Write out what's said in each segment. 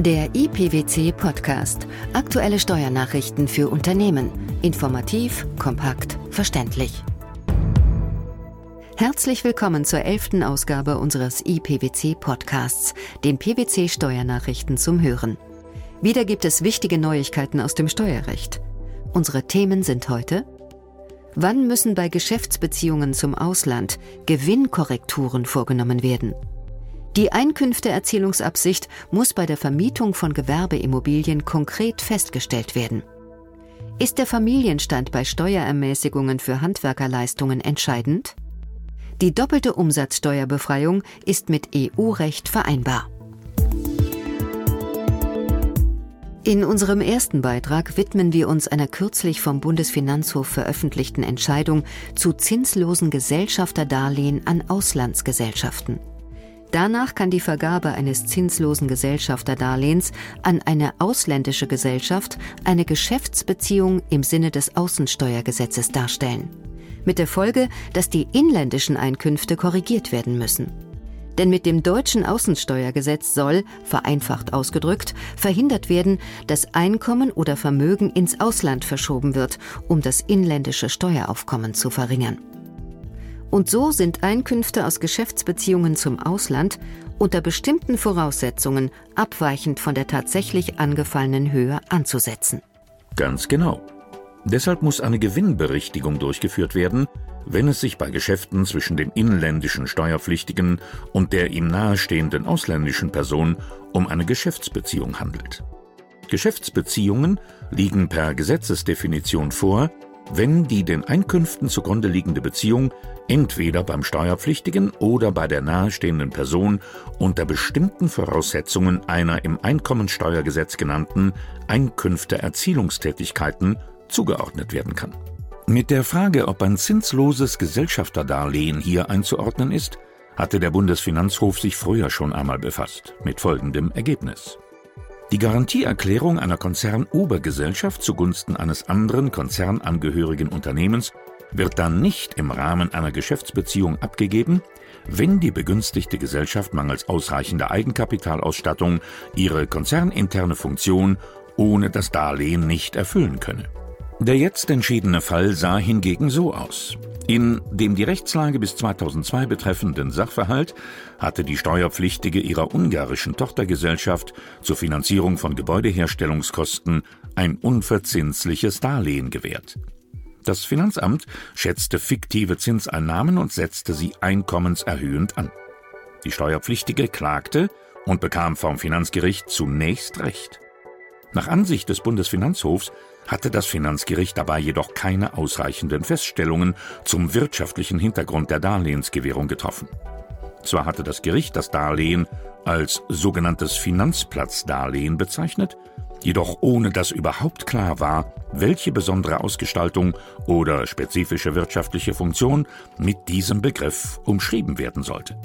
Der IPWC Podcast. Aktuelle Steuernachrichten für Unternehmen. Informativ, kompakt, verständlich. Herzlich willkommen zur elften Ausgabe unseres IPWC Podcasts, den PWC Steuernachrichten zum Hören. Wieder gibt es wichtige Neuigkeiten aus dem Steuerrecht. Unsere Themen sind heute Wann müssen bei Geschäftsbeziehungen zum Ausland Gewinnkorrekturen vorgenommen werden? Die Einkünfteerzielungsabsicht muss bei der Vermietung von Gewerbeimmobilien konkret festgestellt werden. Ist der Familienstand bei Steuerermäßigungen für Handwerkerleistungen entscheidend? Die doppelte Umsatzsteuerbefreiung ist mit EU-Recht vereinbar. In unserem ersten Beitrag widmen wir uns einer kürzlich vom Bundesfinanzhof veröffentlichten Entscheidung zu zinslosen Gesellschafterdarlehen an Auslandsgesellschaften. Danach kann die Vergabe eines zinslosen Gesellschafterdarlehens an eine ausländische Gesellschaft eine Geschäftsbeziehung im Sinne des Außensteuergesetzes darstellen. Mit der Folge, dass die inländischen Einkünfte korrigiert werden müssen. Denn mit dem deutschen Außensteuergesetz soll, vereinfacht ausgedrückt, verhindert werden, dass Einkommen oder Vermögen ins Ausland verschoben wird, um das inländische Steueraufkommen zu verringern. Und so sind Einkünfte aus Geschäftsbeziehungen zum Ausland unter bestimmten Voraussetzungen abweichend von der tatsächlich angefallenen Höhe anzusetzen. Ganz genau. Deshalb muss eine Gewinnberichtigung durchgeführt werden, wenn es sich bei Geschäften zwischen dem inländischen Steuerpflichtigen und der ihm nahestehenden ausländischen Person um eine Geschäftsbeziehung handelt. Geschäftsbeziehungen liegen per Gesetzesdefinition vor, wenn die den Einkünften zugrunde liegende Beziehung entweder beim Steuerpflichtigen oder bei der nahestehenden Person unter bestimmten Voraussetzungen einer im Einkommensteuergesetz genannten Einkünfteerzielungstätigkeiten zugeordnet werden kann. Mit der Frage, ob ein zinsloses Gesellschafterdarlehen hier einzuordnen ist, hatte der Bundesfinanzhof sich früher schon einmal befasst, mit folgendem Ergebnis. Die Garantieerklärung einer Konzernobergesellschaft zugunsten eines anderen konzernangehörigen Unternehmens wird dann nicht im Rahmen einer Geschäftsbeziehung abgegeben, wenn die begünstigte Gesellschaft mangels ausreichender Eigenkapitalausstattung ihre konzerninterne Funktion ohne das Darlehen nicht erfüllen könne. Der jetzt entschiedene Fall sah hingegen so aus. In dem die Rechtslage bis 2002 betreffenden Sachverhalt hatte die Steuerpflichtige ihrer ungarischen Tochtergesellschaft zur Finanzierung von Gebäudeherstellungskosten ein unverzinsliches Darlehen gewährt. Das Finanzamt schätzte fiktive Zinseinnahmen und setzte sie einkommenserhöhend an. Die Steuerpflichtige klagte und bekam vom Finanzgericht zunächst Recht. Nach Ansicht des Bundesfinanzhofs hatte das Finanzgericht dabei jedoch keine ausreichenden Feststellungen zum wirtschaftlichen Hintergrund der Darlehensgewährung getroffen. Zwar hatte das Gericht das Darlehen als sogenanntes Finanzplatzdarlehen bezeichnet, jedoch ohne dass überhaupt klar war, welche besondere Ausgestaltung oder spezifische wirtschaftliche Funktion mit diesem Begriff umschrieben werden sollte.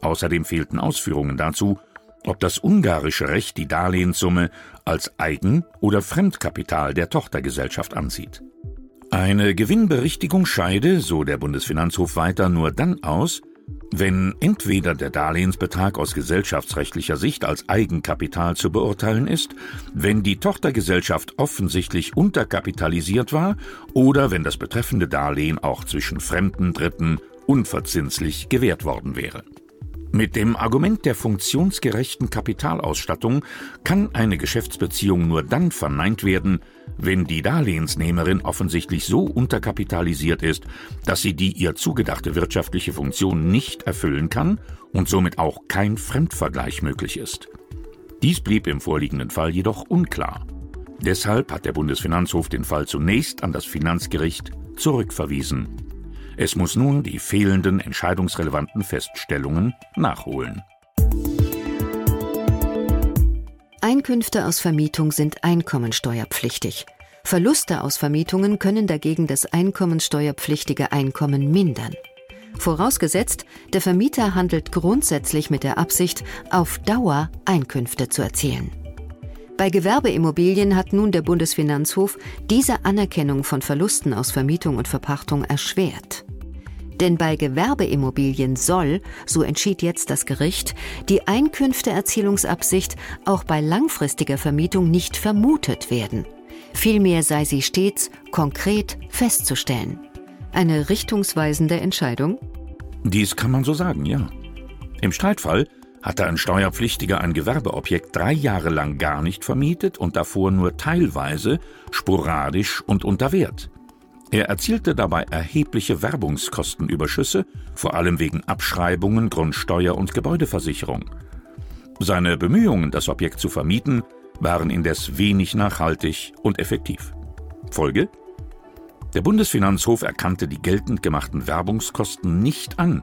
Außerdem fehlten Ausführungen dazu, ob das ungarische Recht die Darlehenssumme als Eigen- oder Fremdkapital der Tochtergesellschaft ansieht. Eine Gewinnberichtigung scheide, so der Bundesfinanzhof weiter, nur dann aus, wenn entweder der Darlehensbetrag aus gesellschaftsrechtlicher Sicht als Eigenkapital zu beurteilen ist, wenn die Tochtergesellschaft offensichtlich unterkapitalisiert war oder wenn das betreffende Darlehen auch zwischen fremden Dritten unverzinslich gewährt worden wäre. Mit dem Argument der funktionsgerechten Kapitalausstattung kann eine Geschäftsbeziehung nur dann verneint werden, wenn die Darlehensnehmerin offensichtlich so unterkapitalisiert ist, dass sie die ihr zugedachte wirtschaftliche Funktion nicht erfüllen kann und somit auch kein Fremdvergleich möglich ist. Dies blieb im vorliegenden Fall jedoch unklar. Deshalb hat der Bundesfinanzhof den Fall zunächst an das Finanzgericht zurückverwiesen. Es muss nun die fehlenden entscheidungsrelevanten Feststellungen nachholen. Einkünfte aus Vermietung sind einkommensteuerpflichtig. Verluste aus Vermietungen können dagegen das einkommensteuerpflichtige Einkommen mindern. Vorausgesetzt, der Vermieter handelt grundsätzlich mit der Absicht, auf Dauer Einkünfte zu erzielen. Bei Gewerbeimmobilien hat nun der Bundesfinanzhof diese Anerkennung von Verlusten aus Vermietung und Verpachtung erschwert. Denn bei Gewerbeimmobilien soll, so entschied jetzt das Gericht, die Einkünfteerzielungsabsicht auch bei langfristiger Vermietung nicht vermutet werden. Vielmehr sei sie stets konkret festzustellen. Eine richtungsweisende Entscheidung? Dies kann man so sagen, ja. Im Streitfall hatte ein Steuerpflichtiger ein Gewerbeobjekt drei Jahre lang gar nicht vermietet und davor nur teilweise, sporadisch und unter Wert. Er erzielte dabei erhebliche Werbungskostenüberschüsse, vor allem wegen Abschreibungen, Grundsteuer und Gebäudeversicherung. Seine Bemühungen, das Objekt zu vermieten, waren indes wenig nachhaltig und effektiv. Folge? Der Bundesfinanzhof erkannte die geltend gemachten Werbungskosten nicht an,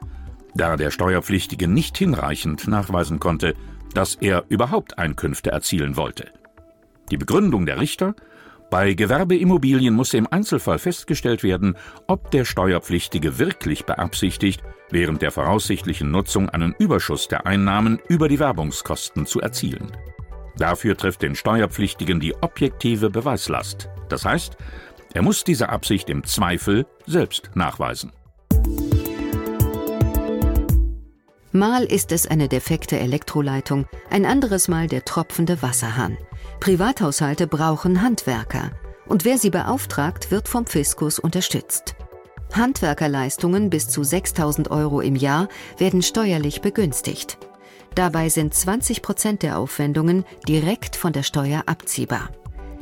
da der Steuerpflichtige nicht hinreichend nachweisen konnte, dass er überhaupt Einkünfte erzielen wollte. Die Begründung der Richter bei Gewerbeimmobilien muss im Einzelfall festgestellt werden, ob der Steuerpflichtige wirklich beabsichtigt, während der voraussichtlichen Nutzung einen Überschuss der Einnahmen über die Werbungskosten zu erzielen. Dafür trifft den Steuerpflichtigen die objektive Beweislast. Das heißt, er muss diese Absicht im Zweifel selbst nachweisen. Mal ist es eine defekte Elektroleitung, ein anderes Mal der tropfende Wasserhahn. Privathaushalte brauchen Handwerker. Und wer sie beauftragt, wird vom Fiskus unterstützt. Handwerkerleistungen bis zu 6000 Euro im Jahr werden steuerlich begünstigt. Dabei sind 20 Prozent der Aufwendungen direkt von der Steuer abziehbar.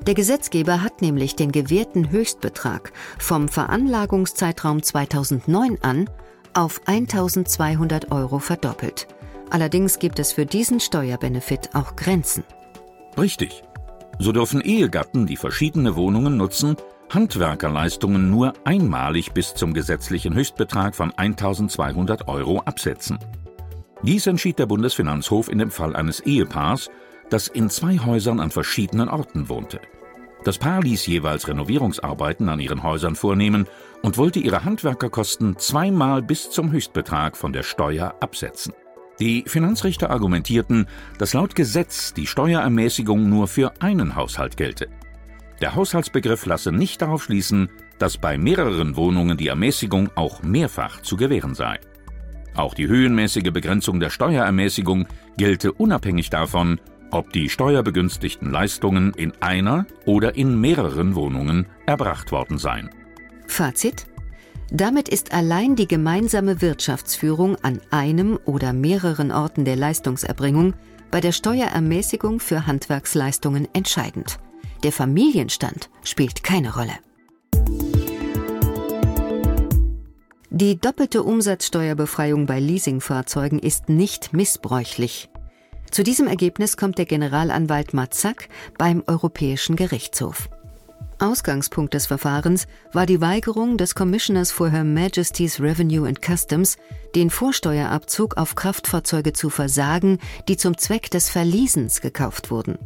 Der Gesetzgeber hat nämlich den gewährten Höchstbetrag vom Veranlagungszeitraum 2009 an auf 1200 Euro verdoppelt. Allerdings gibt es für diesen Steuerbenefit auch Grenzen. Richtig. So dürfen Ehegatten, die verschiedene Wohnungen nutzen, Handwerkerleistungen nur einmalig bis zum gesetzlichen Höchstbetrag von 1200 Euro absetzen. Dies entschied der Bundesfinanzhof in dem Fall eines Ehepaars, das in zwei Häusern an verschiedenen Orten wohnte. Das Paar ließ jeweils Renovierungsarbeiten an ihren Häusern vornehmen und wollte ihre Handwerkerkosten zweimal bis zum Höchstbetrag von der Steuer absetzen. Die Finanzrichter argumentierten, dass laut Gesetz die Steuerermäßigung nur für einen Haushalt gelte. Der Haushaltsbegriff lasse nicht darauf schließen, dass bei mehreren Wohnungen die Ermäßigung auch mehrfach zu gewähren sei. Auch die höhenmäßige Begrenzung der Steuerermäßigung gelte unabhängig davon, ob die steuerbegünstigten Leistungen in einer oder in mehreren Wohnungen erbracht worden seien. Fazit damit ist allein die gemeinsame Wirtschaftsführung an einem oder mehreren Orten der Leistungserbringung bei der Steuerermäßigung für Handwerksleistungen entscheidend. Der Familienstand spielt keine Rolle. Die doppelte Umsatzsteuerbefreiung bei Leasingfahrzeugen ist nicht missbräuchlich. Zu diesem Ergebnis kommt der Generalanwalt Matzak beim Europäischen Gerichtshof. Ausgangspunkt des Verfahrens war die Weigerung des Commissioners for Her Majesty's Revenue and Customs, den Vorsteuerabzug auf Kraftfahrzeuge zu versagen, die zum Zweck des Verliesens gekauft wurden.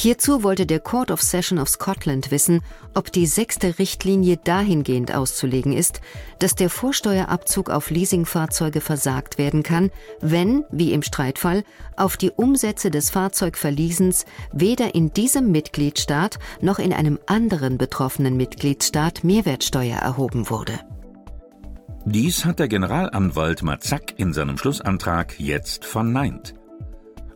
Hierzu wollte der Court of Session of Scotland wissen, ob die sechste Richtlinie dahingehend auszulegen ist, dass der Vorsteuerabzug auf Leasingfahrzeuge versagt werden kann, wenn, wie im Streitfall, auf die Umsätze des Fahrzeugverliesens weder in diesem Mitgliedstaat noch in einem anderen betroffenen Mitgliedstaat Mehrwertsteuer erhoben wurde. Dies hat der Generalanwalt Mazak in seinem Schlussantrag jetzt verneint.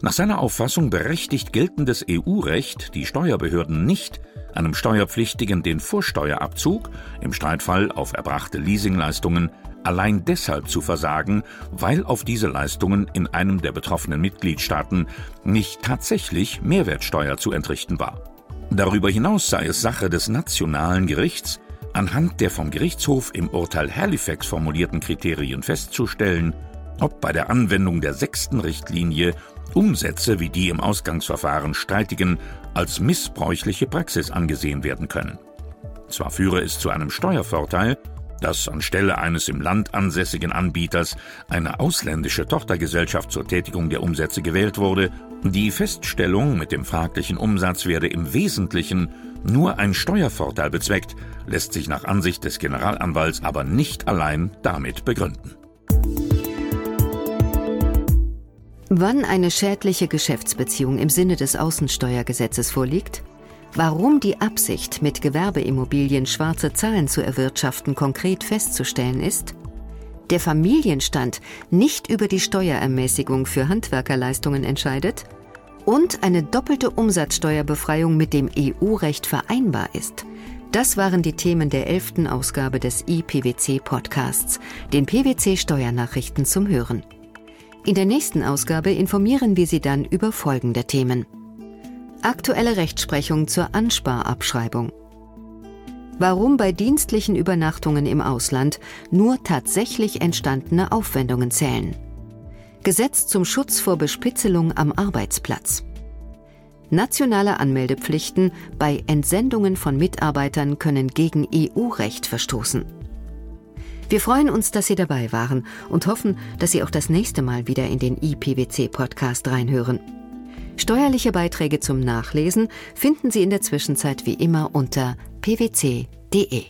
Nach seiner Auffassung berechtigt geltendes EU-Recht die Steuerbehörden nicht, einem Steuerpflichtigen den Vorsteuerabzug, im Streitfall auf erbrachte Leasingleistungen, allein deshalb zu versagen, weil auf diese Leistungen in einem der betroffenen Mitgliedstaaten nicht tatsächlich Mehrwertsteuer zu entrichten war. Darüber hinaus sei es Sache des nationalen Gerichts, anhand der vom Gerichtshof im Urteil Halifax formulierten Kriterien festzustellen, ob bei der Anwendung der sechsten Richtlinie Umsätze wie die im Ausgangsverfahren streitigen als missbräuchliche Praxis angesehen werden können. Zwar führe es zu einem Steuervorteil, dass anstelle eines im Land ansässigen Anbieters eine ausländische Tochtergesellschaft zur Tätigung der Umsätze gewählt wurde, die Feststellung mit dem fraglichen Umsatz werde im Wesentlichen nur ein Steuervorteil bezweckt, lässt sich nach Ansicht des Generalanwalts aber nicht allein damit begründen. Wann eine schädliche Geschäftsbeziehung im Sinne des Außensteuergesetzes vorliegt? Warum die Absicht, mit Gewerbeimmobilien schwarze Zahlen zu erwirtschaften, konkret festzustellen ist? der Familienstand nicht über die Steuerermäßigung für Handwerkerleistungen entscheidet und eine doppelte Umsatzsteuerbefreiung mit dem EU-Recht vereinbar ist. Das waren die Themen der elften Ausgabe des IPWC-Podcasts, den PWC-Steuernachrichten zum Hören. In der nächsten Ausgabe informieren wir Sie dann über folgende Themen. Aktuelle Rechtsprechung zur Ansparabschreibung. Warum bei dienstlichen Übernachtungen im Ausland nur tatsächlich entstandene Aufwendungen zählen. Gesetz zum Schutz vor Bespitzelung am Arbeitsplatz. Nationale Anmeldepflichten bei Entsendungen von Mitarbeitern können gegen EU-Recht verstoßen. Wir freuen uns, dass Sie dabei waren und hoffen, dass Sie auch das nächste Mal wieder in den IPWC-Podcast reinhören. Steuerliche Beiträge zum Nachlesen finden Sie in der Zwischenzeit wie immer unter pwc.de.